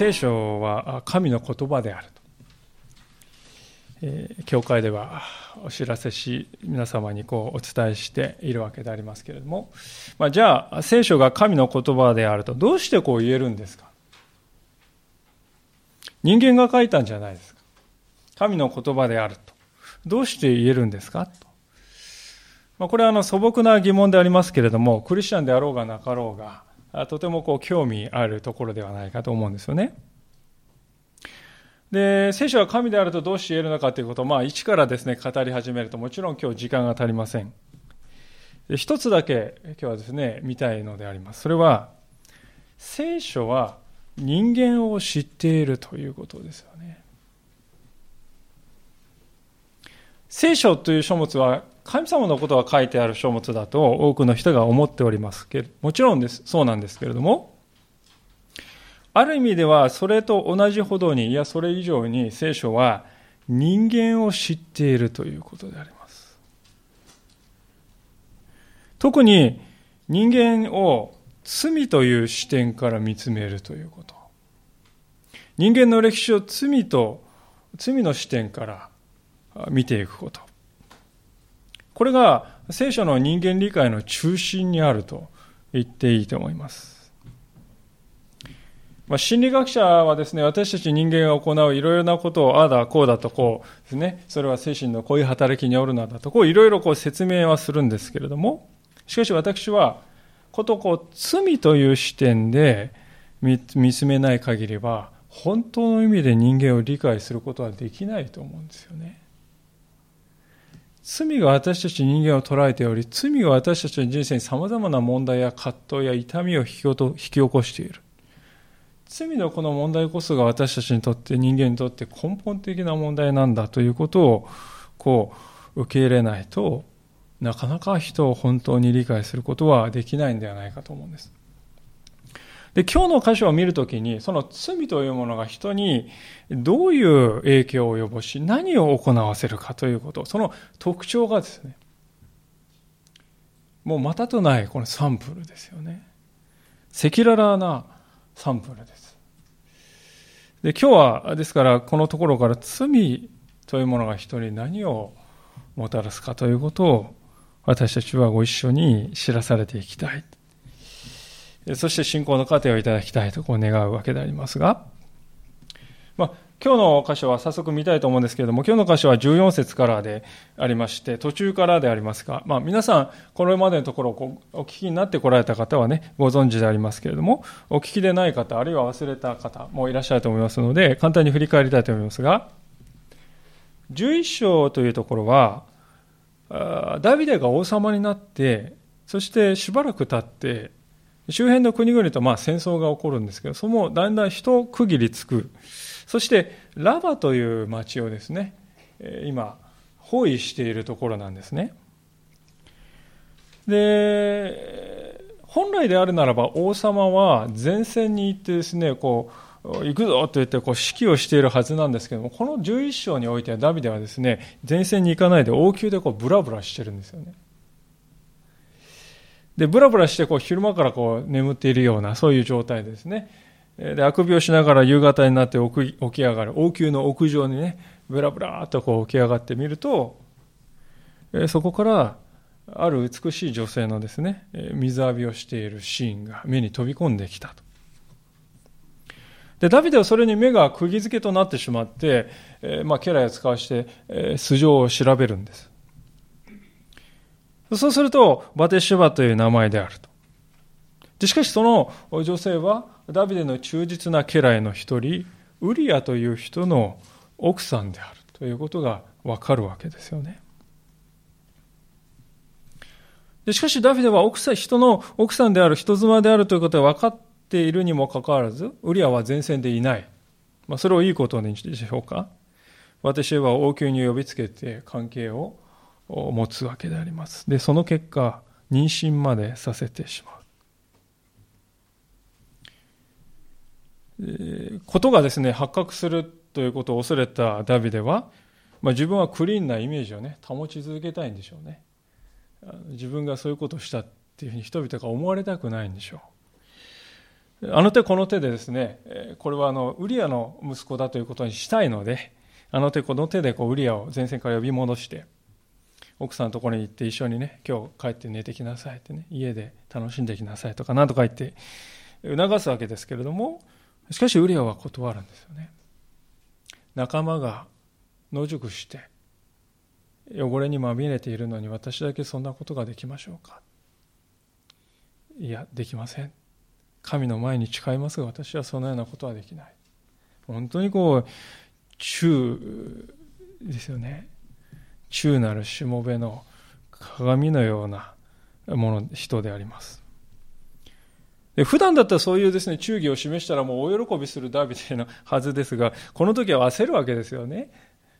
聖書は神の言葉であると、えー、教会ではお知らせし皆様にこうお伝えしているわけでありますけれども、まあ、じゃあ聖書が神の言葉であるとどうしてこう言えるんですか？人間が書いたんじゃないですか。神の言葉であると。どうして言えるんですか？と。まあ、これはあの素朴な疑問でありますけれども、クリスチャンであろうがなかろうが、とてもこう興味あるところではないかと思うんですよね。で、聖書は神であるとどうして言えるのかということを、まあ、一からですね、語り始めると、もちろん今日時間が足りません。一つだけ今日はですね、見たいのであります。それは、聖書は人間を知っているということですよね。聖書という書物は神様のことが書いてある書物だと多くの人が思っておりますけど、もちろんです、そうなんですけれども、ある意味ではそれと同じほどに、いやそれ以上に聖書は人間を知っているということであります。特に人間を罪という視点から見つめるということ。人間の歴史を罪と、罪の視点から見ていくこと。これが聖書の人間理解の中心にあると言っていいと思います。まあ、心理学者はですね、私たち人間が行ういろいろなことを、ああだ、こうだとこうですね、それは精神のこういう働きによるのだと、こういろいろこう説明はするんですけれども、しかし私は、ことこう、罪という視点で見つめない限りは、本当の意味で人間を理解することはできないと思うんですよね。罪が私たち人間を捉えており、罪が私たちの人生に様々な問題や葛藤や痛みを引き引き起こしている。罪のこの問題こそが私たちにとって人間にとって根本的な問題なんだということをこう受け入れないとなかなか人を本当に理解することはできないんではないかと思うんです。で、今日の箇所を見るときに、その罪というものが人にどういう影響を及ぼし、何を行わせるかということ、その特徴がですね、もうまたとないこのサンプルですよね。赤裸々なサンプルです。で、今日は、ですから、このところから罪というものが人に何をもたらすかということを、私たちはご一緒に知らされていきたい。そして信仰の糧をいただきたいとこう願うわけでありますが、まあ、今日の箇所は早速見たいと思うんですけれども、今日の箇所は14節からでありまして、途中からでありますが、まあ、皆さん、これまでのところをお聞きになってこられた方はね、ご存知でありますけれども、お聞きでない方、あるいは忘れた方もいらっしゃると思いますので、簡単に振り返りたいと思いますが、11章というところは、ダビデが王様になって、そしてしばらく経って、周辺の国々とまあ戦争が起こるんですけど、そのだんだん一区切りつく。そして、ラバという町をですね、今、包囲しているところなんですね。で、本来であるならば王様は前線に行ってですね、こう、行くぞと言ってこう指揮をしているはずなんですけども、この11章においてはダビデはですね、前線に行かないで王宮でこうブラブラしてるんですよね。で、ブラブラしてこう昼間からこう眠っているような、そういう状態ですね。で、あくびをしながら夕方になって起き上がる、王宮の屋上にね、ブラブラとこう起き上がってみると、そこからある美しい女性のですね、水浴びをしているシーンが目に飛び込んできたと。で、ダビデはそれに目が釘付けとなってしまって、えまあ、家来を使わして、え素性を調べるんです。そうすると、バテシュバという名前であると。でしかしその女性は、ダビデの忠実な家来の一人、ウリアという人の奥さんであるということがわかるわけですよね。でしかしダビデは奥さん、人の奥さんである、人妻であるということが分かっているにもかかわらず、ウリアは前線でいない。まあ、それをいいことにでしょうか。私は王宮に呼びつけて関係をを持つわけであります。で、その結果、妊娠までさせてしまう。ことがですね、発覚するということを恐れたダビデは、まあ、自分はクリーンなイメージをね、保ち続けたいんでしょうね。自分がそういうことをしたっていうふうに人々が思われたくないんでしょうあの手この手でですね、これはあの、ウリアの息子だということにしたいので、あの手この手でこうウリアを前線から呼び戻して、奥さんのところに行って一緒にね、今日帰って寝てきなさいってね、家で楽しんできなさいとか何とか言って促すわけですけれども、しかしウリアは断るんですよね。仲間が野宿して、汚れにまみれているのに私だけそんなことができましょうかいや、できません。神の前に誓いますが私はそのようなことはできない。本当にこう、中ですよね。中なるしもべの鏡のようなもの、人であります。で普段だったらそういうですね、忠義を示したらもう大喜びするダビデのはずですが、この時は焦るわけですよね。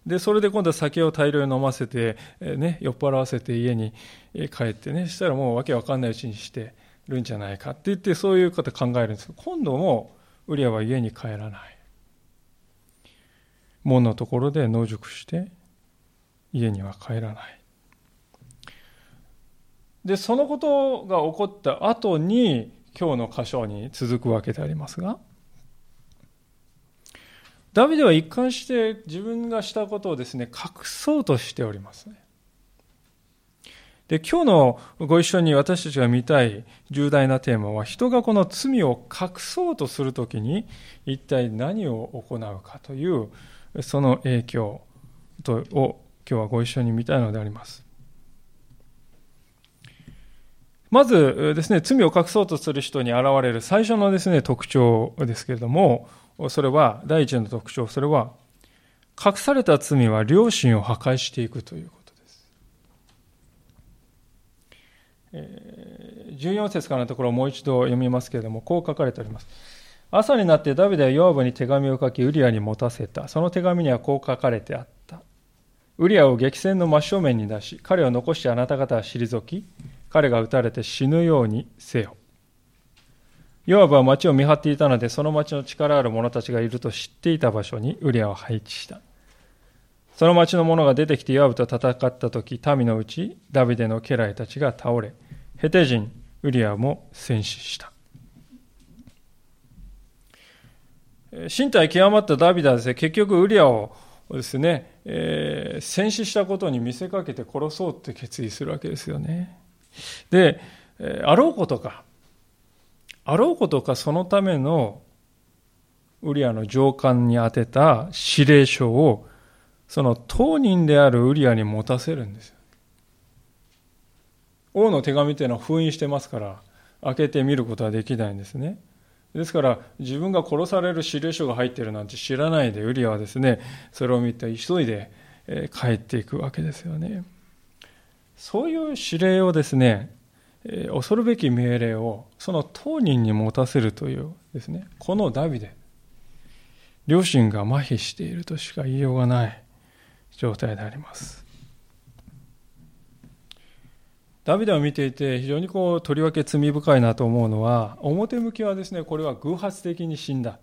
で、それで今度は酒を大量に飲ませて、えね、酔っ払わせて家に帰ってね、したらもうわけわかんないうちにしてるんじゃないかって言って、そういうこと考えるんですけど、今度もウリアは家に帰らない。門のところで野宿して家には帰らない。で、そのことが起こった後に今日の箇所に続くわけでありますが、ダビデは一貫して自分がしたことをですね、隠そうとしておりますね。で、今日のご一緒に私たちが見たい重大なテーマは、人がこの罪を隠そうとするときに、一体何を行うかという、その影響を今日はご一緒に見たいのであります。まずですね、罪を隠そうとする人に現れる最初のですね、特徴ですけれども、それは、第一の特徴、それは、隠された罪は良心を破壊していくということです。14節からのところをもう一度読みますけれども、こう書かれております。朝になってダビデはヨアブに手紙を書き、ウリアに持たせた。その手紙にはこう書かれてあった。ウリアを激戦の真正面に出し、彼を残してあなた方は退き、彼が撃たれて死ぬようにせよ。ヨアブは町を見張っていたので、その町の力ある者たちがいると知っていた場所にウリアを配置した。その町の者が出てきてヨアブと戦った時、民のうちダビデの家来たちが倒れ、ヘテ人ウリアも戦死した。身体極まったダビデはですね、結局ウリアをですね、えー、戦死したことに見せかけて殺そうって決意するわけですよね。で、えあろうことか、あろうことかそのためのウリアの上官に宛てた指令書をその当人であるウリアに持たせるんです。王の手紙っていうのは封印してますから開けてみることはできないんですね。ですから自分が殺される指令書が入ってるなんて知らないでウリアはですねそれを見て急いで帰っていくわけですよね。そういう指令をですね恐るべき命令をその当人に持たせるというですね、このダビデ、両親が麻痺しているとしか言いようがない状態であります。ダビデを見ていて非常にこうとりわけ罪深いなと思うのは表向きはですねこれは偶発的に死んだ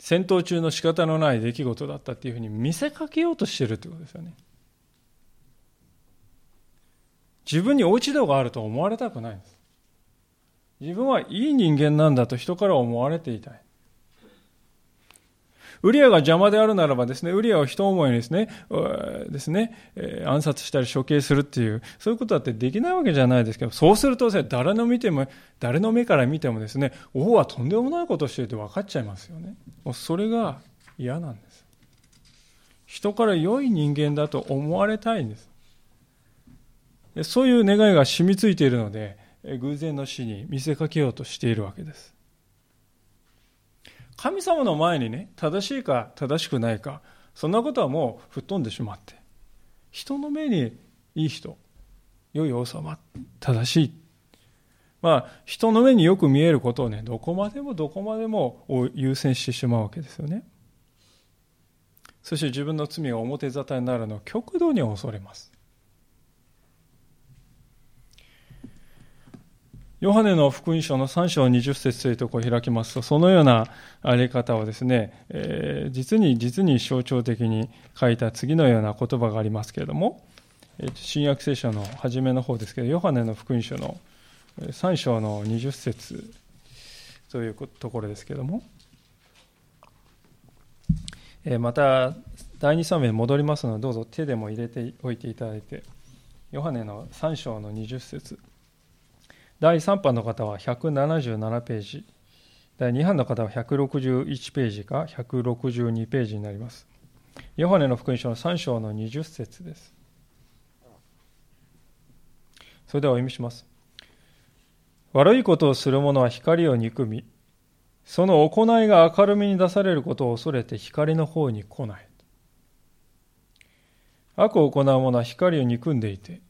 戦闘中の仕方のない出来事だったっていうふうに見せかけようとしてるってことですよね自分に落ち度があると思われたくないんです。自分はいい人間なんだと人から思われていたい。ウリアが邪魔であるならばですね、ウリアを一思いにですね、ですね、え、暗殺したり処刑するっていう、そういうことだってできないわけじゃないですけど、そうするとですね、誰の見ても、誰の目から見てもですね、王はとんでもないことをしているって分かっちゃいますよね。もうそれが嫌なんです。人から良い人間だと思われたいんです。そういう願いが染みついているので、偶然の死に見せかけようとしているわけです。神様の前にね、正しいか正しくないか、そんなことはもう吹っ飛んでしまって、人の目にいい人、良い王様、正しい。まあ、人の目によく見えることをね、どこまでもどこまでも優先してしまうわけですよね。そして自分の罪が表沙汰になるのを極度に恐れます。ヨハネの福音書の3章20節というところを開きますと、そのようなあり方をですね、えー、実に実に象徴的に書いた次のような言葉がありますけれども、新約聖書の初めの方ですけど、ヨハネの福音書の3章の20節というところですけれども、えまた第2章目に戻りますのでどうぞ手でも入れておいていただいてヨハネの3章の20節。第3版の方は177ページ。第2版の方は161ページか162ページになります。ヨハネの福音書の3章の20節です。それではお読みします。悪いことをする者は光を憎みその行いが明るみに出されることを恐れて光の方に来ない。悪を行う者は光を憎んでいて、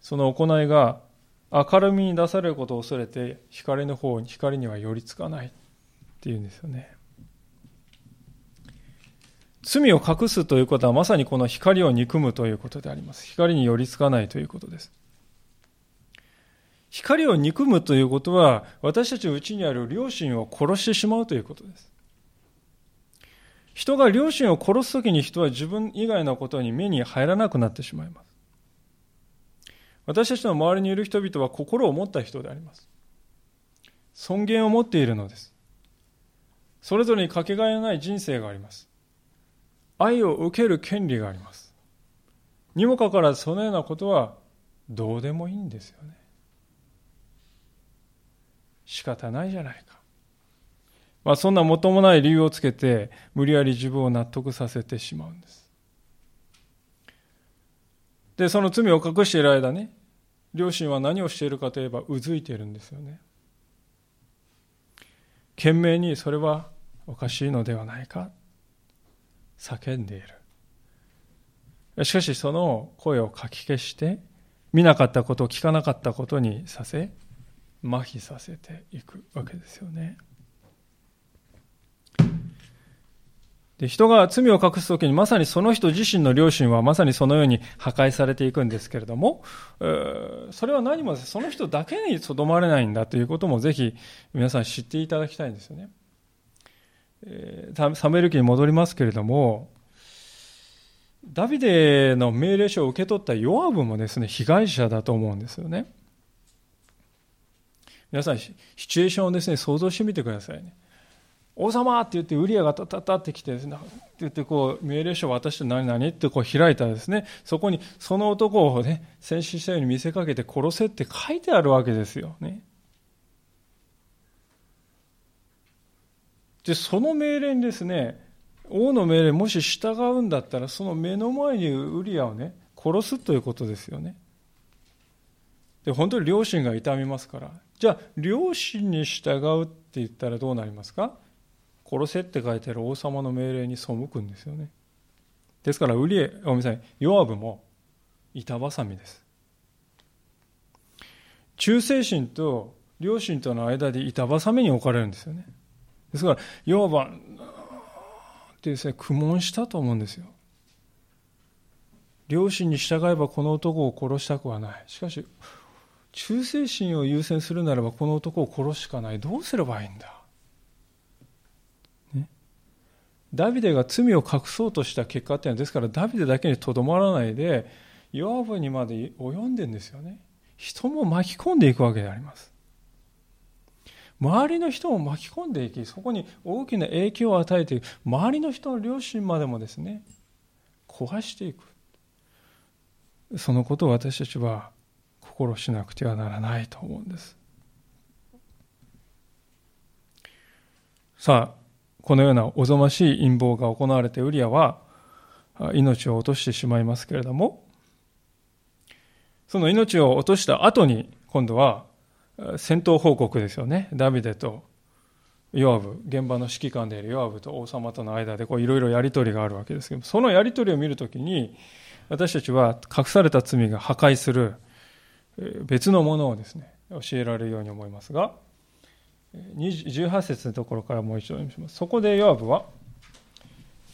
その行いが明るみに出されることを恐れて光の方に、光には寄りつかないっていうんですよね。罪を隠すということはまさにこの光を憎むということであります。光に寄りつかないということです。光を憎むということは、私たちのうちにある良心を殺してしまうということです。人が良心を殺すときに人は自分以外のことに目に入らなくなってしまいます。私たちの周りにいる人々は心を持った人であります。尊厳を持っているのです。それぞれにかけがえのない人生があります。愛を受ける権利があります。にもかかわらずそのようなことはどうでもいいんですよね。仕方ないじゃないか。まあ、そんなもともない理由をつけて、無理やり自分を納得させてしまうんです。で、その罪を隠している間ね、両親は何をしているかといえば、うずいているんですよね。懸命にそれはおかしいのではないか、叫んでいる。しかし、その声をかき消して、見なかったこと、聞かなかったことにさせ、麻痺させていくわけですよね。で人が罪を隠すときにまさにその人自身の良心はまさにそのように破壊されていくんですけれども、それは何もその人だけにとどまれないんだということもぜひ皆さん知っていただきたいんですよね。えー、サメル記に戻りますけれども、ダビデの命令書を受け取ったヨアブもですね、被害者だと思うんですよね。皆さん、シチュエーションをですね、想像してみてくださいね。王様って言って、ウリアがタタタって来てですね、って言って、こう、命令書を渡して何々ってこう開いたらですね、そこにその男をね、戦死したように見せかけて殺せって書いてあるわけですよね。で、その命令にですね、王の命令もし従うんだったら、その目の前にウリアをね、殺すということですよね。で、本当に両親が痛みますから。じゃあ、両親に従うって言ったらどうなりますか？殺せって書いてある王様の命令に背くんですよね。ですから、ウリエ、ごめんなさい、ヨアブも板挟みです。忠誠心と両親との間で板挟みに置かれるんですよね。ですから、ヨアブは、ってですね、苦悶したと思うんですよ。両親に従えばこの男を殺したくはない。しかし、忠誠心を優先するならばこの男を殺すしかないどうすればいいんだ、ね、ダビデが罪を隠そうとした結果っていうのはですからダビデだけにとどまらないでヨアブにまで及んでんですよね。人も巻き込んでいくわけであります。周りの人も巻き込んでいきそこに大きな影響を与えていく。周りの人の両親までもですね壊していく。そのことを私たちは心しなくてはならないと思うんです。さあ、このようなおぞましい陰謀が行われてウリアは命を落としてしまいますけれども、その命を落とした後に今度は戦闘報告ですよね。ダビデとヨアブ、現場の指揮官であるヨアブと王様との間でいろいろやり取りがあるわけですけど、そのやり取りを見るときに、私たちは隠された罪が破壊する別のものをですね、教えられるように思いますが、18節のところからもう一度読みます。そこでヨアブは、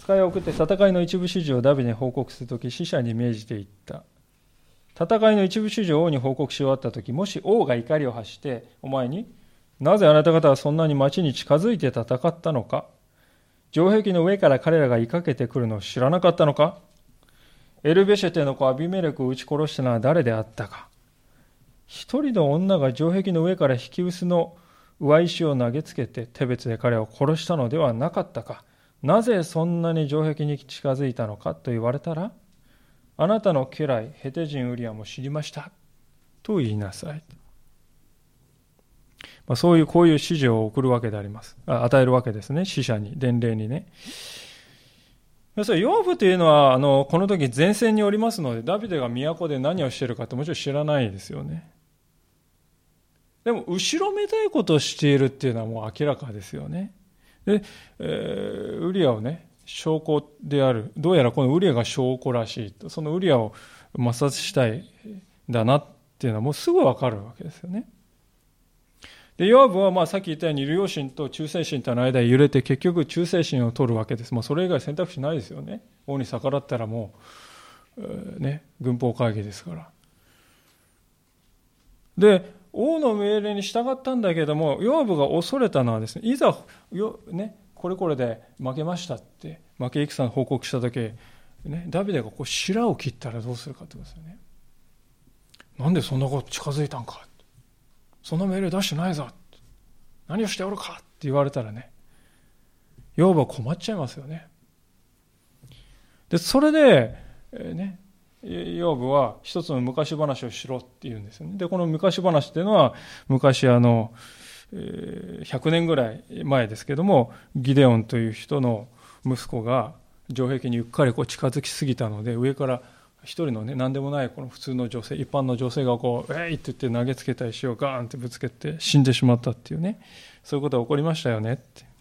使いを送って戦いの一部始終をダビデに報告するとき、死者に命じていった。戦いの一部始終を王に報告し終わったとき、もし王が怒りを発して、お前に、なぜあなた方はそんなに町に近づいて戦ったのか？城壁の上から彼らが追いかけてくるのを知らなかったのか？エルベシェテの子アビメレクを撃ち殺したのは誰であったか？一人の女が城壁の上から引き薄の上石を投げつけて手別で彼を殺したのではなかったかなぜそんなに城壁に近づいたのかと言われたらあなたの家来ヘテ人ウリアも知りましたと言いなさい。まあ、そういう、こういう指示を送るわけでありますあ。与えるわけですね。死者に、伝令にね。要するに、養父というのは、あの、この時前線におりますので、ダビデが都で何をしているかってもちろん知らないですよね。でも、後ろめたいことをしているっていうのはもう明らかですよね。で、えー、ウリアをね、証拠である。どうやらこのウリアが証拠らしいと。そのウリアを抹殺したいだなっていうのはもうすぐわかるわけですよね。で、ヨアブはまあさっき言ったように、両親と忠誠心との間に揺れて結局忠誠心を取るわけです。もうそれ以外選択肢ないですよね。王に逆らったらもう、ね、軍法会議ですから。で、王の命令に従ったんだけども、ヨアブが恐れたのはですね、いざ、よね、これこれで負けましたって、負け戦の報告した時、ね、ダビデがこう白を切ったらどうするかってことですよね。なんでそんなこと近づいたんかその命令出してないぞ。何をしておるかって言われたらね、養母は困っちゃいますよね。で、それで、えー、ね、養母は一つの昔話をしろって言うんですよね。で、この昔話っていうのは、昔あの、100年ぐらい前ですけども、ギデオンという人の息子が城壁にゆっかりこう近づきすぎたので、上から一人のね、何でもないこの普通の女性、一般の女性がこう、えいって言って投げつけた石をガーンってぶつけて死んでしまったっていうね、そういうことが起こりましたよねって。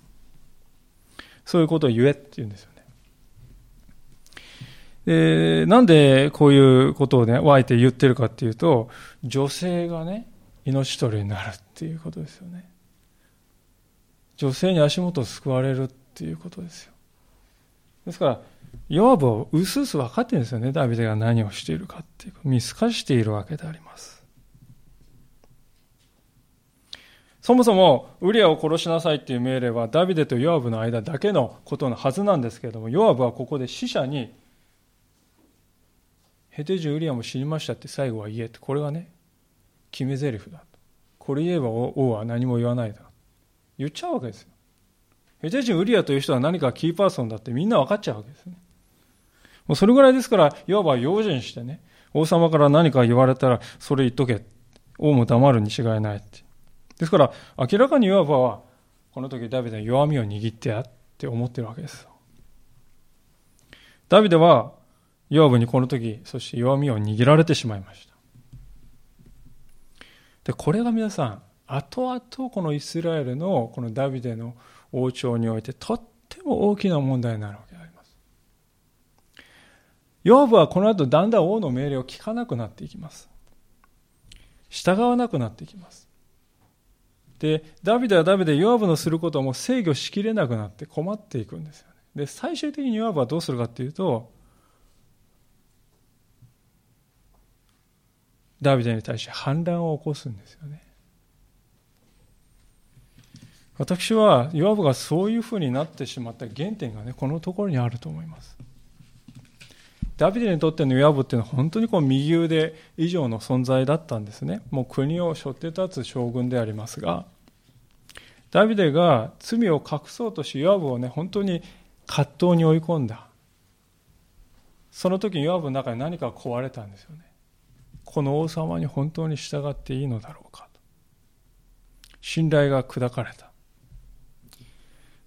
そういうことを言えって言うんですよで、なんでこういうことをね、あえて言ってるかっていうと、女性がね、命取りになるっていうことですよね。女性に足元を救われるっていうことですよ。ですから、ヨアブをうすうす分かってるんですよね。ダビデが何をしているかっていう。見透かしているわけであります。そもそも、ウリアを殺しなさいっていう命令は、ダビデとヨアブの間だけのことのはずなんですけれども、ヨアブはここで死者に、ヘテジウリアも死にましたって最後は言えって、これはね、決め台詞だ。これ言えば王は何も言わないだ。言っちゃうわけですよ。ヘテジウリアという人は何かキーパーソンだってみんな分かっちゃうわけですね。もうそれぐらいですから、いわば用心してね、王様から何か言われたら、それ言っとけ。王も黙るに違いないって。ですから、明らかにいわばは、この時ダビデは弱みを握ってやって思ってるわけです。ダビデは、ヨアブにこの時、そして弱みを握られてしまいました。で、これが皆さん、後々このイスラエルのこのダビデの王朝においてとっても大きな問題になるわけであります。ヨーブはこの後だんだん王の命令を聞かなくなっていきます。従わなくなっていきます。で、ダビデはダビデ、ヨアブのすることをもう制御しきれなくなって困っていくんですよね。で、最終的にヨアブはどうするかっていうと、ダビデに対して反乱を起こすんですよね。私は、ヨアブがそういうふうになってしまった原点がね、このところにあると思います。ダビデにとってのヨアブっていうのは本当にこう右腕以上の存在だったんですね。もう国を背負って立つ将軍でありますが、ダビデが罪を隠そうとし、ヨアブをね、本当に葛藤に追い込んだ。その時にヨアブの中に何か壊れたんですよね。この王様に本当に従っていいのだろうかと。信頼が砕かれた。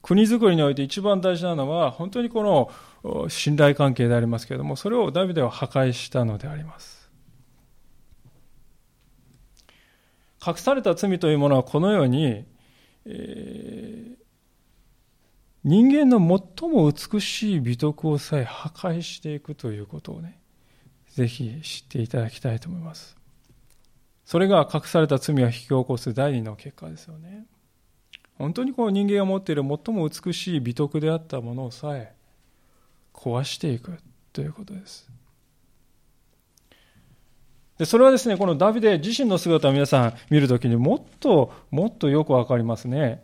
国づくりにおいて一番大事なのは、本当にこの信頼関係でありますけれども、それをダビデは破壊したのであります。隠された罪というものはこのように、えー、人間の最も美しい美徳をさえ破壊していくということをね、ぜひ知っていただきたいと思います。それが隠された罪を引き起こす第二の結果ですよね。本当にこう人間が持っている最も美しい美徳であったものをさえ壊していくということです。でそれはですね、このダビデ自身の姿を皆さん見るときにもっともっとよくわかりますね。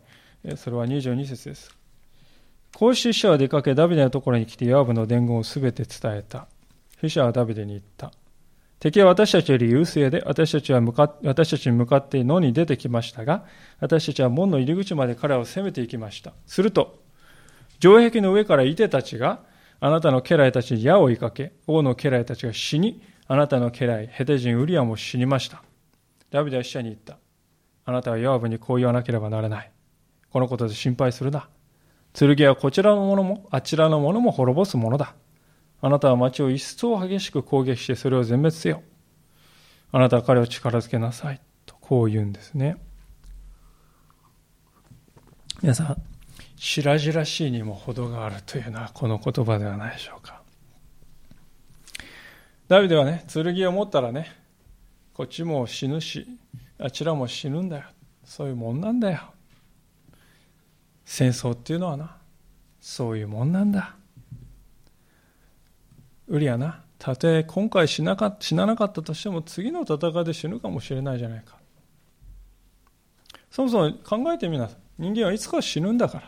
それは22節です。こうして死者は出かけ、ダビデのところに来て、ヨアブの伝言をすべて伝えた。死者はダビデに言った。敵は私たちより優勢で、私たちは向か私たちに向かって野に出てきましたが、私たちは門の入り口まで彼を攻めていきました。すると、城壁の上からいてたちが、あなたの家来たちに矢を追いかけ、王の家来たちが死に、あなたの家来、ヘテ人ウリアも死にました。ダビデは死者に言った。あなたはヨアブにこう言わなければならない。このことで心配するな。剣はこちらのものも、あちらのものも滅ぼすものだ。あなたは町を一層激しく攻撃してそれを全滅せよ。あなたは彼を力づけなさい。とこう言うんですね。皆さん、白々しいにも程があるというのはこの言葉ではないでしょうか。ダビデはね、剣を持ったらね、こっちも死ぬし、あちらも死ぬんだよ。そういうもんなんだよ。戦争っていうのはな、そういうもんなんだ。ウリアな、たとえ今回死なか死ななかったとしても次の戦いで死ぬかもしれないじゃないか。そもそも考えてみなさい。人間はいつか死ぬんだから。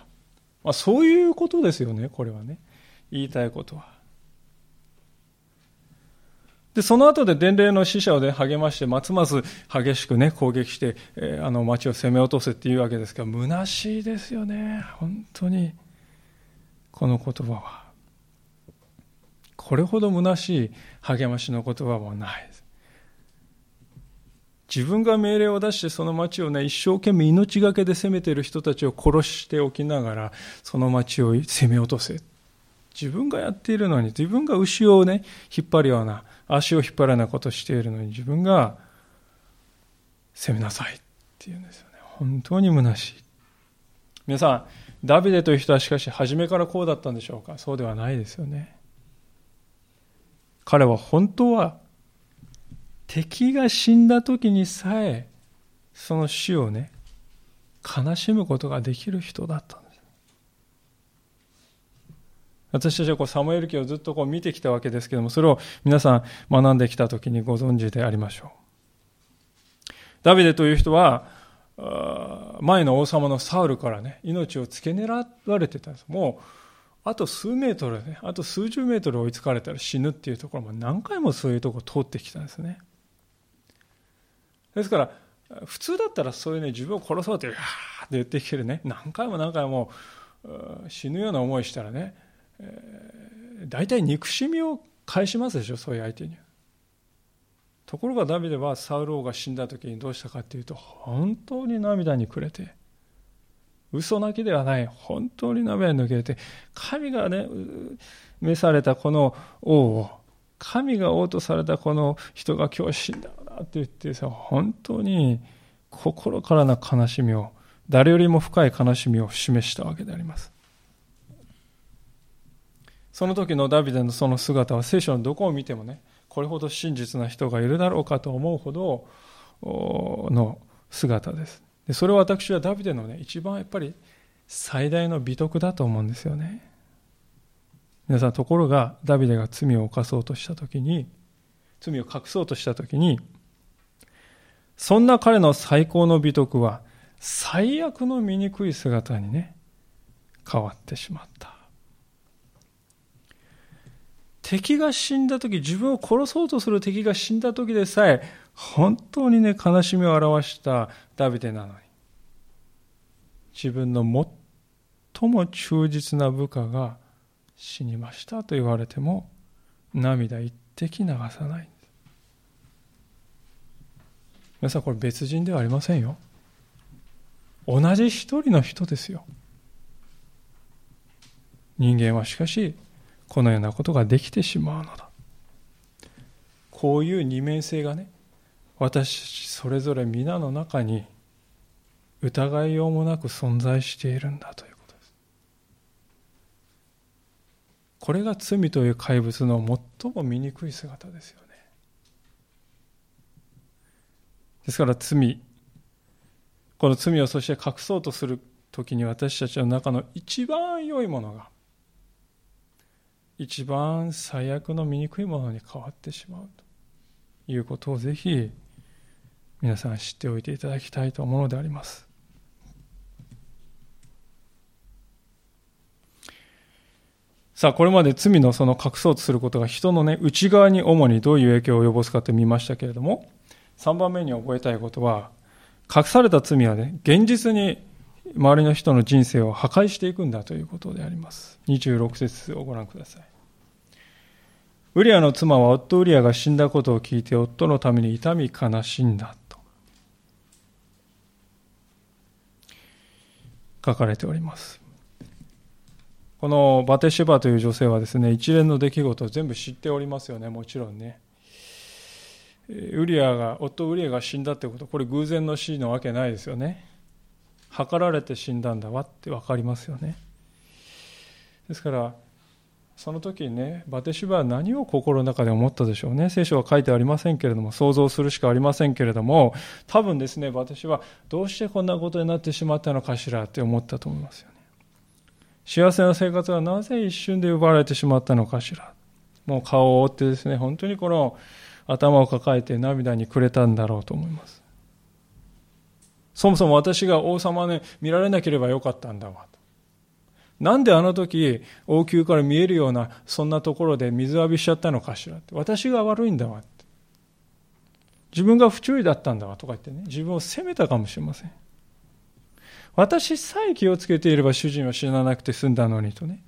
まあ、そういうことですよね、これはね。言いたいことは。で、その後で伝令の死者をね、励まして、ますます激しくね、攻撃して、えー、あの町を攻め落とせっていうわけですから、虚しいですよね。本当に。この言葉は。これほど虚しい励ましの言葉はないです。自分が命令を出してその町をね、一生懸命命がけで攻めている人たちを殺しておきながら、その町を攻め落とせ。自分がやっているのに、自分が牛をね、引っ張るような、足を引っ張るようなことをしているのに、自分が攻めなさいっていうんですよね。本当に虚しい。皆さん、ダビデという人はしかし初めからこうだったんでしょうか？そうではないですよね。彼は本当は敵が死んだ時にさえその死をね悲しむことができる人だったんです。私たちはこうサムエル記をずっとこう見てきたわけですけどもそれを皆さん学んできた時にご存知でありましょう。ダビデという人は前の王様のサウルからね命を付け狙われてたんです。もうあと数メートルね、あと数十メートル追いつかれたら死ぬっていうところも何回もそういうとこ通ってきたんですね。ですから、普通だったらそういうね、自分を殺そうって、って言ってきてるね、何回も何回も死ぬような思いしたらね、えー、大体憎しみを返しますでしょ、そういう相手に。ところがダビデはサウル王が死んだ時にどうしたかっていうと、本当に涙に暮れて、嘘泣きではない。本当に鍋に抜けて、神がね、召されたこの王を、神が王とされたこの人が今日死んだんだって言ってさ、本当に心からの悲しみを、誰よりも深い悲しみを示したわけであります。その時のダビデのその姿は聖書のどこを見てもね、これほど真実な人がいるだろうかと思うほどの姿です。でそれを私はダビデのね、一番やっぱり最大の美徳だと思うんですよね。皆さん、ところがダビデが罪を犯そうとしたときに、罪を隠そうとしたときに、そんな彼の最高の美徳は、最悪の醜い姿にね、変わってしまった。敵が死んだ時、自分を殺そうとする敵が死んだ時でさえ、本当にね、悲しみを表したダビデなのに、自分の最も忠実な部下が死にましたと言われても、涙一滴流さない。皆さん、これ別人ではありませんよ。同じ一人の人ですよ。人間はしかし、このようなことができてしまうのだ。こういう二面性がね、私たちそれぞれ皆の中に疑いようもなく存在しているんだということです。これが罪という怪物の最も醜い姿ですよね。ですから罪、この罪をそして隠そうとする時に私たちの中の一番良いものが一番最悪の醜いものに変わってしまうということをぜひ皆さん知っておいていただきたいと思うのであります。さあ、これまで罪のその隠そうとすることが人のね、内側に主にどういう影響を及ぼすかって見ましたけれども、3番目に覚えたいことは、隠された罪はね、現実に周りの人の人生を破壊していくんだということであります。26節をご覧ください。ウリアの妻は夫ウリアが死んだことを聞いて夫のために痛み悲しんだと書かれております。このバテシェバという女性はですね、一連の出来事を全部知っておりますよね、もちろんね。ウリアが、夫ウリアが死んだってこと、これ偶然の死のわけないですよね。図られて死んだんだわって分かりますよね。ですから、その時にね、バテシバは何を心の中で思ったでしょうね？聖書は書いてありませんけれども、想像するしかありませんけれども、多分ですね、バテシバはどうしてこんなことになってしまったのかしらって思ったと思いますよね。幸せな生活はなぜ一瞬で奪われてしまったのかしら。もう顔を覆ってですね、本当にこの頭を抱えて涙にくれたんだろうと思います。そもそも私が王様ね、見られなければよかったんだわ。なんであの時、王宮から見えるような、そんなところで水浴びしちゃったのかしらって。私が悪いんだわって。自分が不注意だったんだわとか言ってね、自分を責めたかもしれません。私さえ気をつけていれば主人は死ななくて済んだのにとね。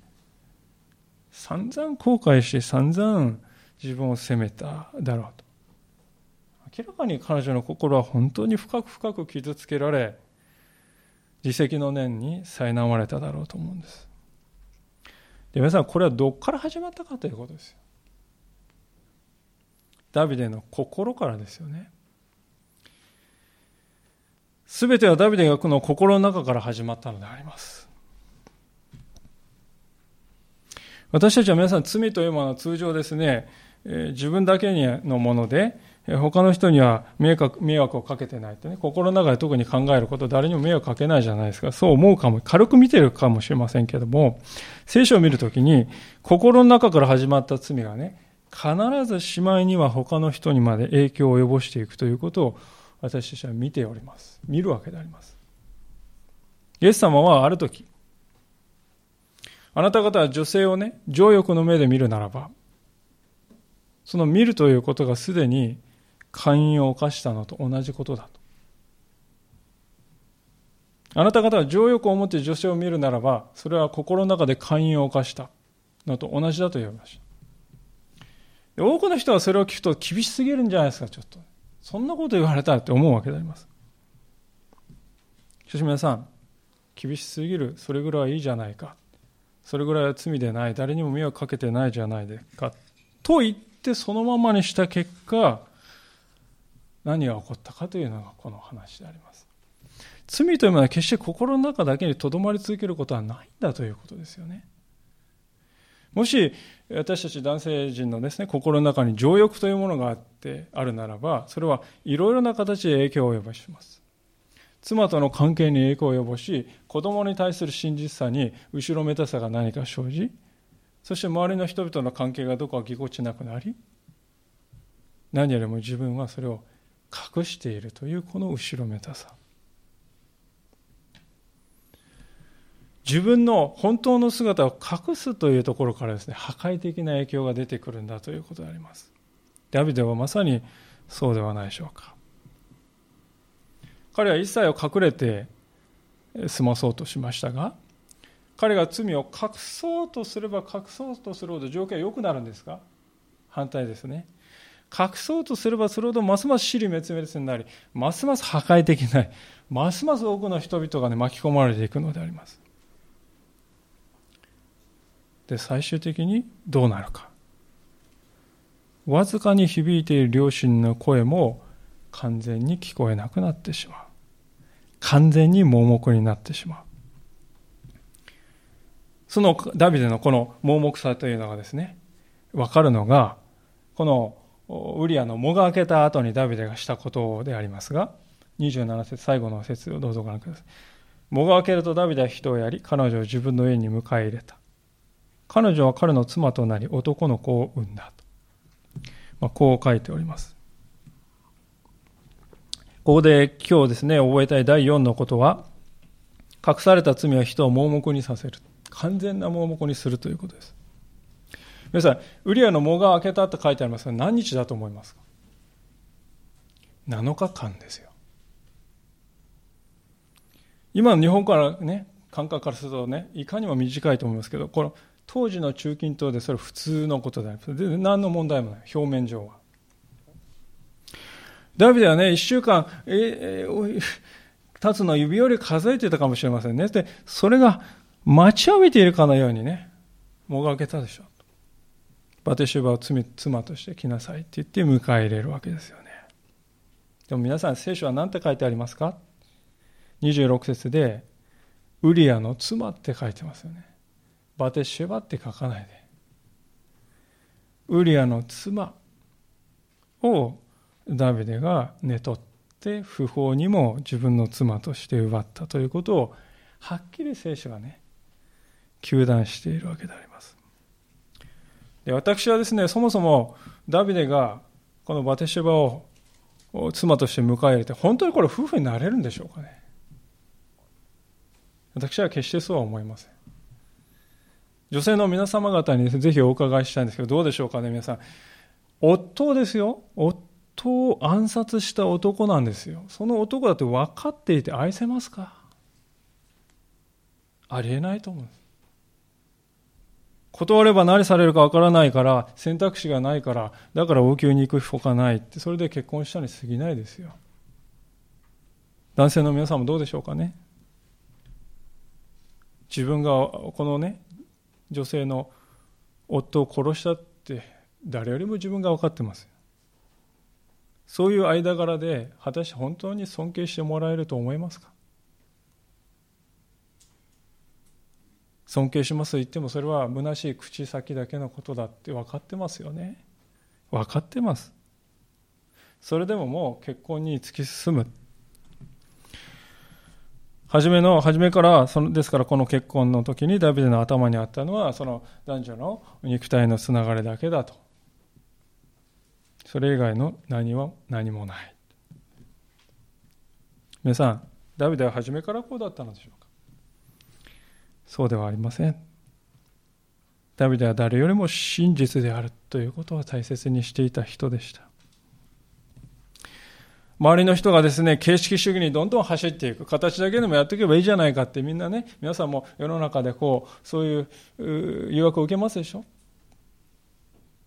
散々後悔して散々自分を責めただろうと。明らかに彼女の心は本当に深く深く傷つけられ、自責の念に苛まれただろうと思うんです。で皆さん、これはどこから始まったかということですよ。ダビデの心からですよね。すべてはダビデがこの心の中から始まったのであります。私たちは皆さん罪というものは通常ですね、自分だけのもので、他の人には迷惑迷惑をかけてないとね、心の中で特に考えること、誰にも迷惑かけないじゃないですか。そう思うかも、軽く見てるかもしれませんけども、聖書を見るときに、心の中から始まった罪がね、必ずしまいには他の人にまで影響を及ぼしていくということを私たちは見ております。見るわけであります。イエス様はある時、あなた方は女性をね、情欲の目で見るならば、その見るということがすでに寛容を犯したのと同じことだと。あなた方は情欲を持って女性を見るならば、それは心の中で寛容を犯したのと同じだと言われました。多くの人はそれを聞くと厳しすぎるんじゃないですか、ちょっと。そんなこと言われたって思うわけであります。しかし皆さん、厳しすぎる、それぐらいはいいじゃないか。それぐらいは罪でない、誰にも迷惑かけてないじゃないでか。と言ってそのままにした結果、何が起こったかというのがこの話であります。罪というものは決して心の中だけにとどまり続けることはないんだということですよね。もし私たち男性陣のですね、心の中に情欲というものがあってあるならば、それはいろいろな形で影響を及ぼします。妻との関係に影響を及ぼし、子供に対する真実さに後ろめたさが何か生じ、そして周りの人々の関係がどこかぎこちなくなり、何よりも自分はそれを隠しているというこの後ろめたさ。自分の本当の姿を隠すというところからですね、破壊的な影響が出てくるんだということであります。ダビデはまさにそうではないでしょうか。彼は一切を隠れて済まそうとしましたが、彼が罪を隠そうとすれば隠そうとするほど状況は良くなるんですか反対ですね。隠そうとすればするほどますます死に滅裂になり、ますます破壊的になり、ますます多くの人々が、ね、巻き込まれていくのであります。で、最終的にどうなるか。わずかに響いている両親の声も完全に聞こえなくなってしまう。完全に盲目になってしまう。そのダビデのこの盲目さというのがですね、わかるのが、このウリアの藻が開けた後にダビデがしたことでありますが、27節最後の説をどうぞご覧ください。藻が開けるとダビデは人をやり、彼女を自分の家に迎え入れた。彼女は彼の妻となり男の子を産んだと。まあ、こう書いております。ここで今日ですね、覚えたい第4のことは、隠された罪は人を盲目にさせる。完全な盲目にするということです。皆さん、ウリアの藻が開けたって書いてありますが、何日だと思いますか ?7 日間ですよ。今の日本からね、感覚からするとね、いかにも短いと思いますけど、この当時の中近東でそれ普通のことであります。で何の問題もない、表面上は。ダビデはね、一週間、えー、立つの指より数えてたかもしれませんね。で、それが待ちわびているかのようにね、もがけたでしょう。バテシュバを妻として来なさいって言って迎え入れるわけですよね。でも皆さん聖書は何て書いてありますか ?26 節で、ウリアの妻って書いてますよね。バテシュバって書かないで。ウリアの妻をダビデが寝取って不法にも自分の妻として奪ったということをはっきり聖書がね、糾弾しているわけであります。で私はですね、そもそもダビデがこのバテシュバを妻として迎え入れて、本当にこれ夫婦になれるんでしょうかね。私は決してそうは思いません。女性の皆様方にぜひお伺いしたいんですけど、どうでしょうかね、皆さん。夫ですよ。夫を暗殺した男なんですよ。その男だって分かっていて愛せますか？ありえないと思うんです。断れば何されるかわからないから、選択肢がないから、だから王宮に行くほかないって、それで結婚したに過ぎないですよ。男性の皆さんもどうでしょうかね。自分がこのね、女性の夫を殺したって誰よりも自分が分かってます。そういう間柄で果たして本当に尊敬してもらえると思いますか？尊敬しますと言ってもそれは虚しい口先だけのことだって分かってますよね。分かってます。それでももう結婚に突き進む。初めの初めからそのですからこの結婚の時にダビデの頭にあったのはその男女の肉体のつながりだけだと。それ以外の何は何もない。皆さんダビデは初めからこうだったのでしょうか？そうではありません。ダビデは誰よりも真実であるということを大切にしていた人でした。周りの人がですね、形式主義にどんどん走っていく。形だけでもやっていけばいいじゃないかってみんなね、皆さんも世の中でこう、そういう誘惑を受けますでしょ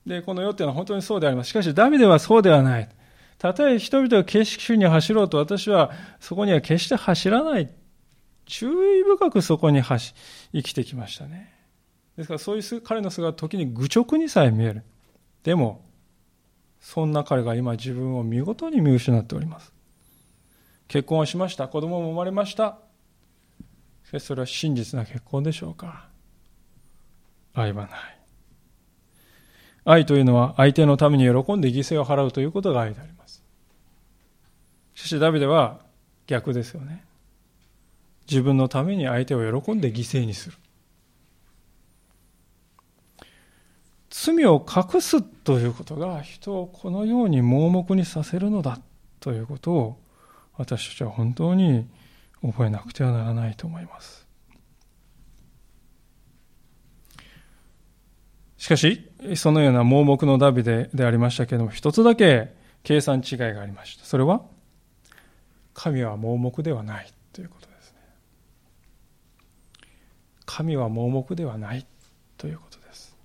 で、この世っていうのは本当にそうであります。しかしダビデはそうではない。たとえ人々が形式主義に走ろうと私はそこには決して走らない注意深くそこに生きてきましたね。ですからそういう彼の姿は時に愚直にさえ見える。でも、そんな彼が今自分を見事に見失っております。結婚をしました。子供も生まれました。しかしそれは真実な結婚でしょうか愛はない。愛というのは相手のために喜んで犠牲を払うということが愛であります。しかしダビデは逆ですよね。自分のために相手を喜んで犠牲にする。罪を隠すということが人をこのように盲目にさせるのだということを私たちは本当に覚えなくてはならないと思います。しかし、そのような盲目のダビデでありましたけれども、一つだけ計算違いがありました。それは、神は盲目ではないということ神は盲目ではないということです。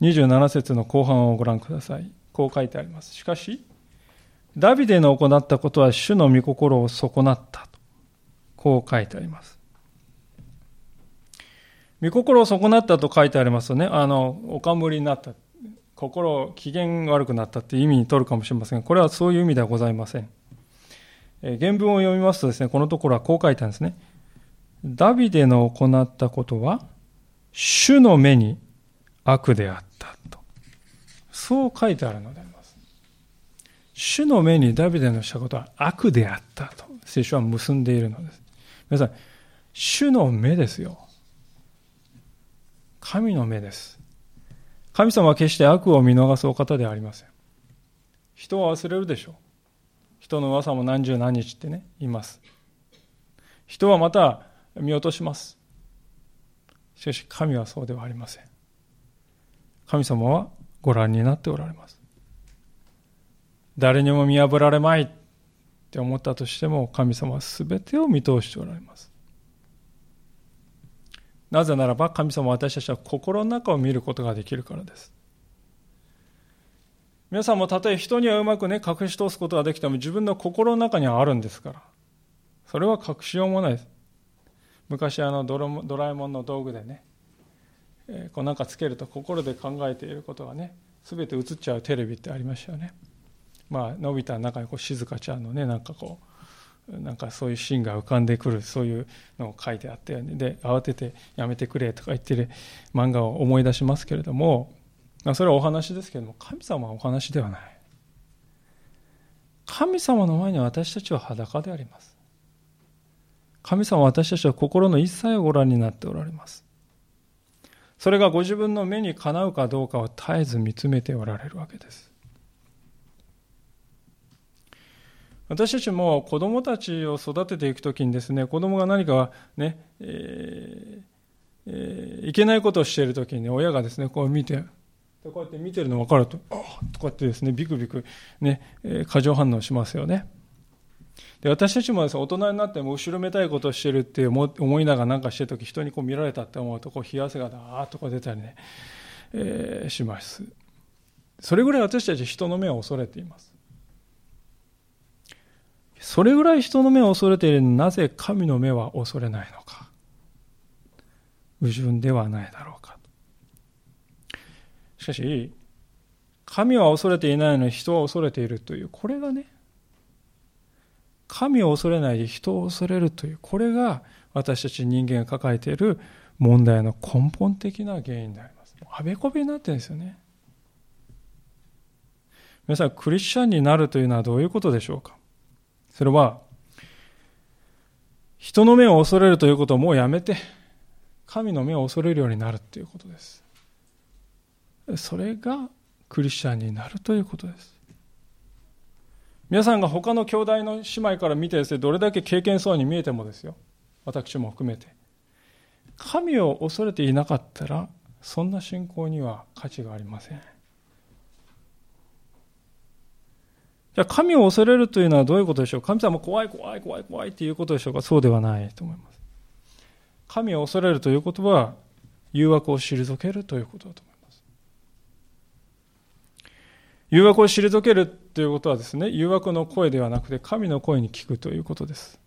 27節の後半をご覧ください。こう書いてあります。しかし、ダビデの行ったことは主の御心を損なったと。こう書いてあります。御心を損なったと書いてありますとね、あの、おかむりになった。心、機嫌悪くなったっていう意味に取るかもしれませんが、これはそういう意味ではございません。原文を読みますとですね、このところはこう書いてあるんですね。ダビデの行ったことは、主の目に悪であったと。そう書いてあるのであります。主の目にダビデのしたことは悪であったと。聖書は結んでいるのです。皆さん、主の目ですよ。神の目です。神様は決して悪を見逃すお方ではありません。人は忘れるでしょう。人の噂も何十何日ってね、います。人はまた見落とします。しかし神はそうではありません。神様はご覧になっておられます。誰にも見破られまいって思ったとしても神様は全てを見通しておられます。なぜならば神様は私たちは心の中を見ることができるからです。皆さんもたとえ人にはうまくね、隠し通すことができても自分の心の中にはあるんですから。それは隠しようもないです。昔あのドラえもんの道具でね、えー、こうなんかつけると心で考えていることがね、すべて映っちゃうテレビってありましたよね。まあ、のび太の中にこう静香ちゃんのね、なんかこう、なんかそういうシーンが浮かんでくる、そういうのを書いてあったよね。で、慌ててやめてくれとか言ってる漫画を思い出しますけれども、それはお話ですけれども、神様はお話ではない。神様の前に私たちは裸であります。神様は私たちは心の一切をご覧になっておられます。それがご自分の目にかなうかどうかを絶えず見つめておられるわけです。私たちも子供たちを育てていくときにですね、子供が何かね、えーえー、いけないことをしているときに、ね、親がですね、こう見て、こうやって見てるの分かると、ああとかってですね、ビクビクね、えー、過剰反応しますよね。で私たちもです、ね、大人になっても後ろめたいことをしてるって思いながら何かしてるとき、人にこう見られたって思うと、こう冷や汗がだーっとか出たりね、えー、します。それぐらい私たち人の目を恐れています。それぐらい人の目を恐れているのになぜ神の目は恐れないのか。矛盾ではないだろうか。しかし、神は恐れていないのに人は恐れているという、これがね、神を恐れないで人を恐れるという、これが私たち人間が抱えている問題の根本的な原因であります。あべこべになってるんですよね。皆さん、クリスチャンになるというのはどういうことでしょうか？それは、人の目を恐れるということをもうやめて、神の目を恐れるようになるということです。それがクリスチャンになるということです。皆さんが他の兄弟の姉妹から見てですね、どれだけ経験そうに見えてもですよ。私も含めて。神を恐れていなかったら、そんな信仰には価値がありません。じゃあ神を恐れるというのはどういうことでしょう？神様怖い怖い怖い怖いっていうことでしょうか？そうではないと思います。神を恐れるということは誘惑を退けるということだと思います。誘惑を退けるということはですね、誘惑の声ではなくて神の声に聞くということです。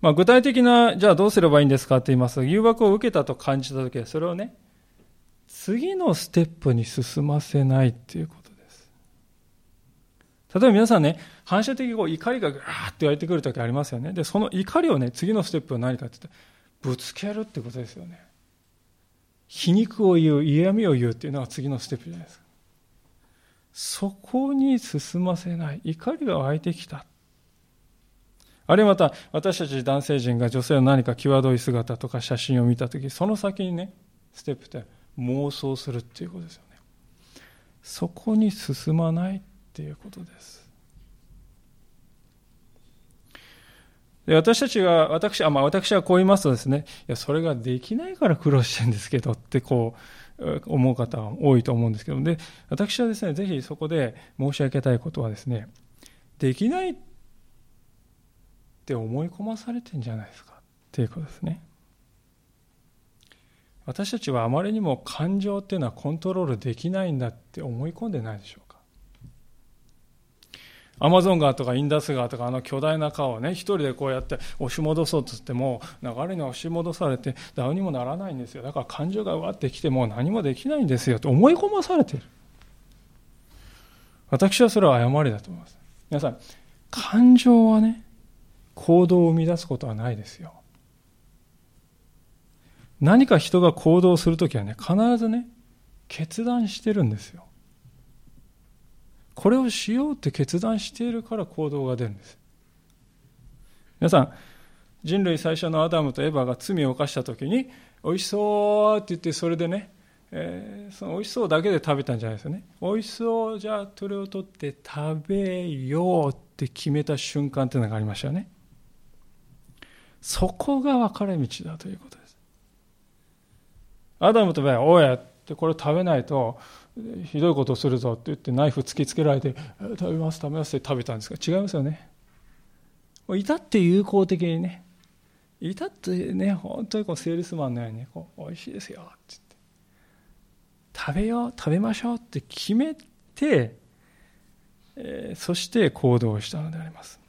まあ、具体的な、じゃあどうすればいいんですかって言いますと、誘惑を受けたと感じたときは、それをね、次のステップに進ませないっていうことです。例えば皆さんね、反射的にこう怒りがガーッと湧いてくるときありますよね。で、その怒りをね、次のステップは何かって言って、ぶつけるってことですよね。皮肉を言う、嫌味を言うっていうのが次のステップじゃないですか。そこに進ませない。怒りが湧いてきた。あるいはまた、私たち男性陣が女性の何か際どい姿とか写真を見たとき、その先にね、ステップって妄想するっていうことですよね。そこに進まないっていうことです。で私たちが、私、あまあ、私はこう言いますとですね、いや、それができないから苦労してるんですけどってこう、思う方は多いと思うんですけど、で、私はですね、ぜひそこで申し上げたいことはですね、できないって思い込まされてんじゃないですかっていうことですね。私たちはあまりにも感情っていうのはコントロールできないんだって思い込んでないでしょ。アマゾン川とかインダス川とかあの巨大な川をね、一人でこうやって押し戻そうとしても、流れに押し戻されて、ダウにもならないんですよ。だから感情がうわってきても何もできないんですよと思い込まされている。私はそれは誤りだと思います。皆さん、感情はね、行動を生み出すことはないですよ。何か人が行動するときはね、必ずね、決断してるんですよ。これをしようって決断しているから行動が出るんです。皆さん、人類最初のアダムとエヴァが罪を犯した時に、美味しそうって言って、それでね、えー、その美味しそうだけで食べたんじゃないですよね。美味しそう、じゃあそれを取って食べようって決めた瞬間っていうのがありましたよね。そこが分かれ道だということです。アダムとエヴァは、おやってこれを食べないとひどいことをするぞって言ってナイフ突きつけられて食べます食べますって食べたんですが違いますよね。至って友好的にね。至ってね本当にこうセールスマンのようにこう美味しいですよって言って。食べよう食べましょうって決めて、えー、そして行動したのであります。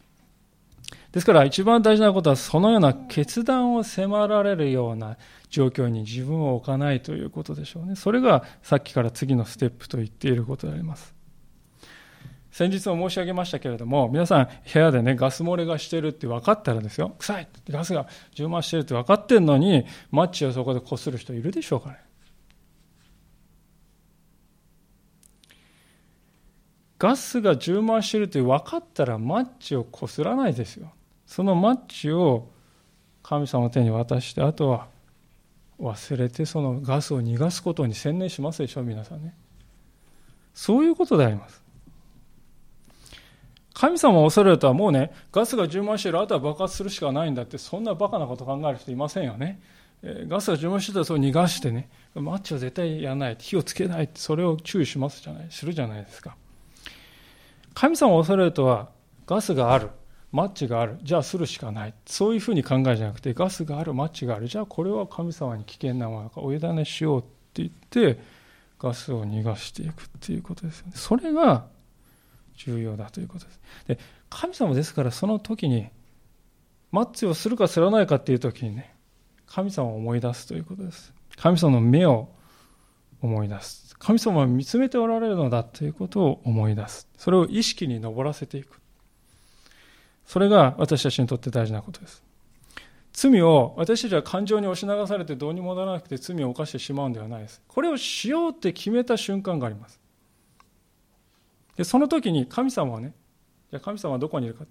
ですから一番大事なことはそのような決断を迫られるような状況に自分を置かないということでしょうね。それがさっきから次のステップと言っていることであります。先日も申し上げましたけれども、皆さん部屋でね、ガス漏れがしてるって分かったらですよ、臭いってガスが充満してるって分かってんのに、マッチをそこでこする人いるでしょうかね。ガスが充満してるって分かったらマッチをこすらないですよ。そのマッチを神様の手に渡して、あとは忘れてそのガスを逃がすことに専念しますでしょ、皆さんね。そういうことであります。神様を恐れるとはもうね、ガスが充満している、あとは爆発するしかないんだって、そんなバカなこと考える人いませんよね。ガスが充満してたらそう逃がしてね、マッチを絶対やらない、火をつけないって、それを注意しますじゃない、するじゃないですか。神様を恐れるとは、ガスがある。マッチがある。じゃあするしかない。そういうふうに考えじゃなくてガスがあるマッチがある。じゃあこれは神様に危険なものかお委ねしようって言ってガスを逃がしていくっていうことですよね。それが重要だということです。で神様ですからその時にマッチをするかすらないかっていう時にね神様を思い出すということです。神様の目を思い出す。神様は見つめておられるのだということを思い出す。それを意識に上らせていく。それが私たちにとって大事なことです。罪を私たちは感情に押し流されてどうにもならなくて罪を犯してしまうんではないです。これをしようって決めた瞬間があります。で、その時に神様はね、じゃあ神様はどこにいるかっ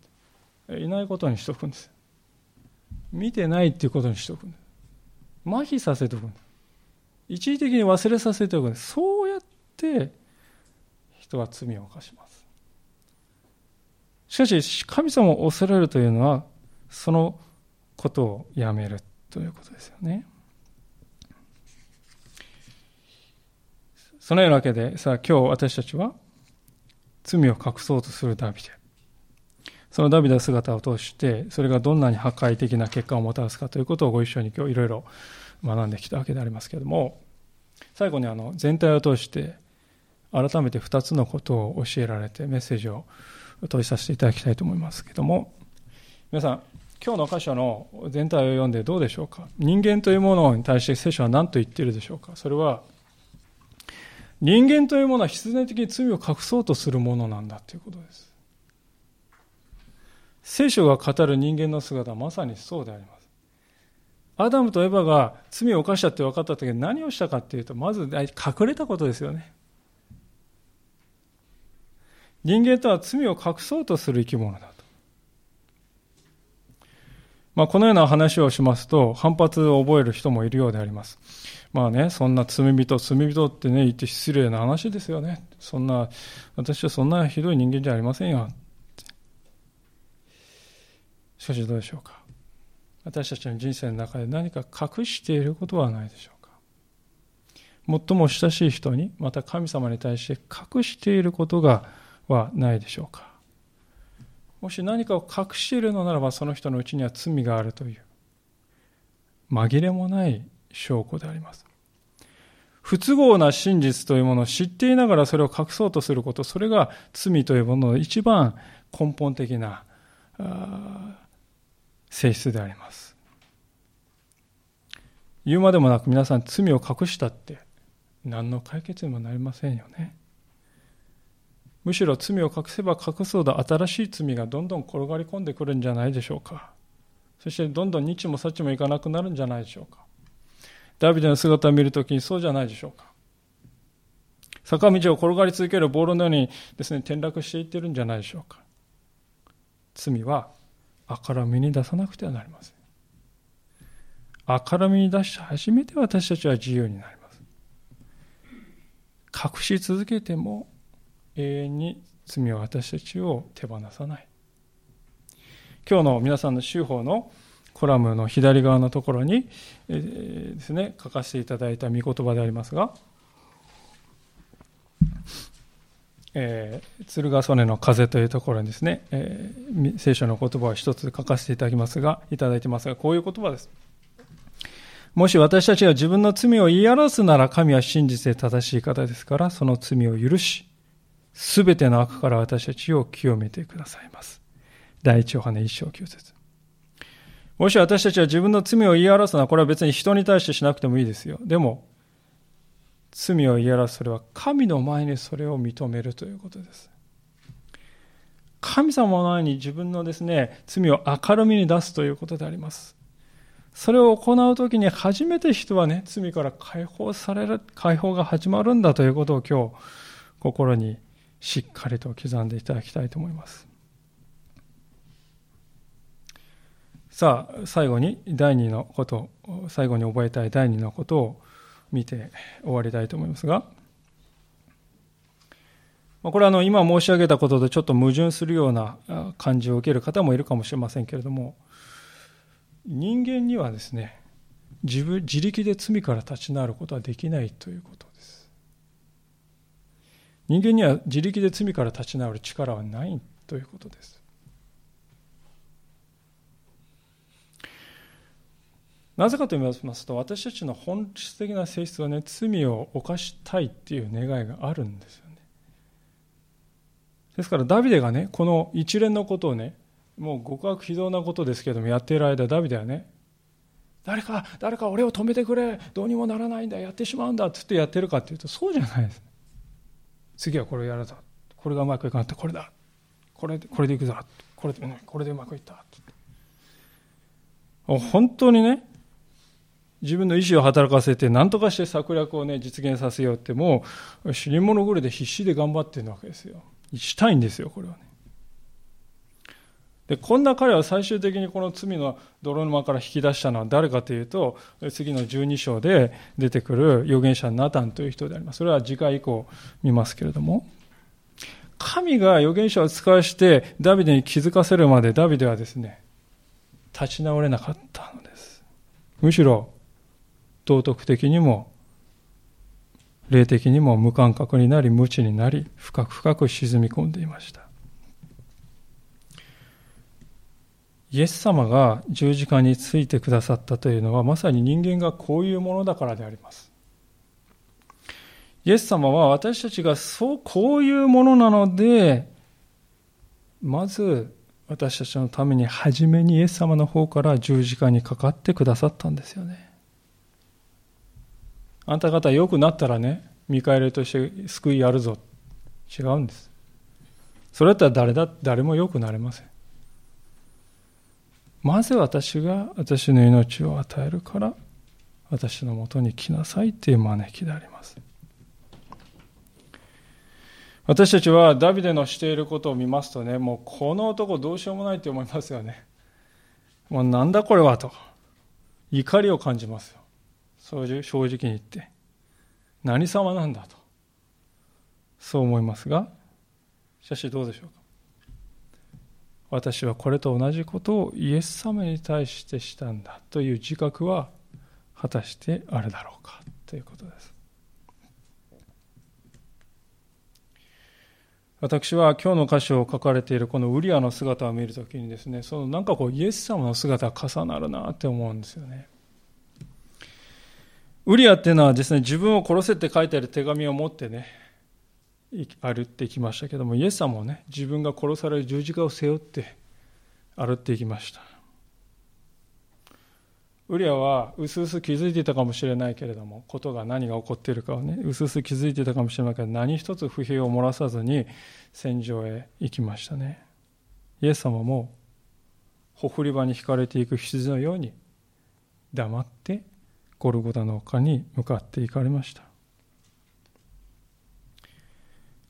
て、いないことにしとくんです。見てないっていうことにしとくんです。麻痺させておくんです。一時的に忘れさせておくんです。そうやって人は罪を犯します。しかし、神様を恐れるというのは、そのことをやめるということですよね。そのようなわけで、さあ今日私たちは罪を隠そうとするダビデ。そのダビデの姿を通して、それがどんなに破壊的な結果をもたらすかということをご一緒に今日いろいろ学んできたわけでありますけれども、最後にあの全体を通して改めて2つのことを教えられてメッセージを問いさせていただきたいと思いますけども皆さん今日の箇所の全体を読んでどうでしょうか？人間というものに対して聖書は何と言っているでしょうか？それは人間というものは必然的に罪を隠そうとするものなんだということです。聖書が語る人間の姿はまさにそうであります。アダムとエバが罪を犯したって分かった時に何をしたかっていうとまず隠れたことですよね。人間とは罪を隠そうとする生き物だと。まあ、このような話をしますと、反発を覚える人もいるようであります。まあね、そんな罪人、罪人ってね、言って失礼な話ですよね。そんな、私はそんなひどい人間じゃありませんよ。しかしどうでしょうか。私たちの人生の中で何か隠していることはないでしょうか。最も親しい人に、また神様に対して隠していることがはないでしょうか。もし何かを隠しているのならばその人のうちには罪があるという。紛れもない証拠であります。不都合な真実というものを知っていながらそれを隠そうとすること。それが罪というものの一番根本的な性質であります。言うまでもなく皆さん罪を隠したって何の解決にもなりませんよね。むしろ罪を隠せば隠すほど新しい罪がどんどん転がり込んでくるんじゃないでしょうか。そしてどんどん日も幸もいかなくなるんじゃないでしょうか。ダビデの姿を見るときにそうじゃないでしょうか。坂道を転がり続けるボールのようにですね転落していってるんじゃないでしょうか。罪はあからみに出さなくてはなりません。あからみに出して初めて私たちは自由になります。隠し続けても永遠に罪は私たちを手放さない今日の皆さんの修法のコラムの左側のところに、えー、ですね書かせていただいた御言葉でありますがえー、鶴ヶ曽根の風というところにですね、えー、聖書の言葉を一つ書かせていただきますが、いただいてますが、こういう言葉です。もし私たちが自分の罪を言い表すなら神は真実で正しい方ですから、その罪を許し、すべての悪から私たちを清めてくださいます。第一ヨハネ一章九節。もし私たちは自分の罪を言い表すのは、これは別に人に対してしなくてもいいですよ。でも、罪を言い表すそれは神の前にそれを認めるということです。神様の前に自分のですね、罪を明るみに出すということであります。それを行うときに初めて人はね、罪から解放される、解放が始まるんだということを今日、心にしっかりと刻んでいただきたいと思います。さあ、最後に第二のこと、最後に覚えたい第二のことを見て終わりたいと思いますが、これはあの今申し上げたこととちょっと矛盾するような感じを受ける方もいるかもしれませんけれども、人間にはですね自分自力で罪から立ち直ることはできないということです人間には自力で罪から立ち直る力はないということです。なぜかと言いますと私たちの本質的な性質はね罪を犯したいっていう願いがあるんですよね。ですからダビデがねこの一連のことをねもう極悪非道なことですけどもやっている間ダビデはね誰か誰か俺を止めてくれ。どうにもならないんだ。やってしまうんだ。って言ってやってるかっていうとそうじゃないです。次はこれをやるぞ。これがうまくいかなったこれだ。これこれでいくぞ。これで、これでうまくいった。っ本当にね自分の意思を働かせて何とかして策略をね実現させようってもう死に物狂いで必死で頑張ってるわけですよ。したいんですよこれはね。でこんな彼は最終的にこの罪の泥沼から引き出したのは誰かというと次の12章で出てくる預言者ナタンという人であります。それは次回以降見ますけれども。神が預言者を使わしてダビデに気づかせるまでダビデはですね立ち直れなかったのです。むしろ道徳的にも霊的にも無感覚になり無知になり深く深く沈み込んでいました。イエス様が十字架についてくださったというのはまさに人間がこういうものだからであります。イエス様は私たちがそうこういうものなのでまず私たちのために初めにイエス様の方から十字架にかかってくださったんですよね。あんた方良くなったらね見返りとして救いやるぞ違うんです。それだったら誰だ誰も良くなれません。まず私が私の命を与えるから私のもとに来なさいという招きであります。私たちはダビデのしていることを見ますとねもうこの男どうしようもないと思いますよね。もうなんだこれはと怒りを感じますよ。正直に言って。何様なんだと。そう思いますがしかしどうでしょうか。私はこれと同じことをイエス様に対してしたんだという自覚は果たしてあるだろうかということです。私は今日の箇所を書かれているこのウリアの姿を見るときにですねそのなんかこうイエス様の姿が重なるなって思うんですよね。ウリアっていうのはですね自分を殺せって書いてある手紙を持ってね歩ってきましたけどもイエス様もね自分が殺される十字架を背負って歩っていきました。ウリアはうすうす気づいていたかもしれないけれどもことが何が起こっているかをねうすうす気づいていたかもしれないけど何一つ不平を漏らさずに戦場へ行きましたね。イエス様もほふり場に引かれていく羊のように黙ってゴルゴダの丘に向かって行かれました。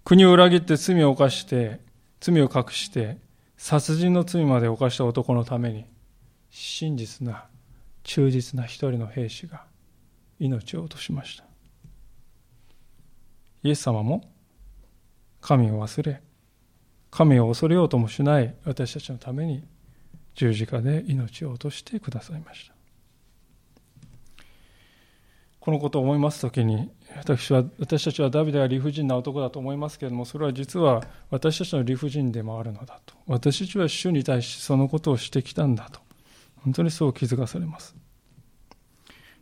国を裏切って罪を犯して、罪を隠して、殺人の罪まで犯した男のために、真実な、忠実な一人の兵士が命を落としました。イエス様も神を忘れ、神を恐れようともしない私たちのために十字架で命を落としてくださいました。このことを思いますときに、私は、私たちはダビデが理不尽な男だと思いますけれども、それは実は私たちの理不尽でもあるのだと。私たちは主に対してそのことをしてきたんだと。本当にそう気づかされます。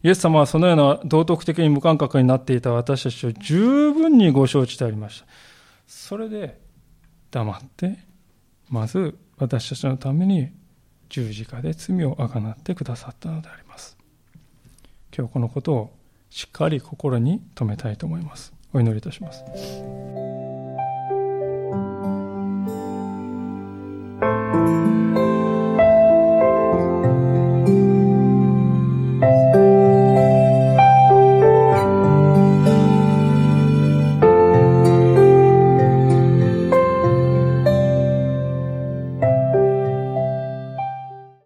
イエス様はそのような道徳的に無感覚になっていた私たちを十分にご承知でありました。それで黙って、まず私たちのために十字架で罪をあがなってくださったのであります。今日このことをしっかり心に留めたいと思います。お祈りいたします。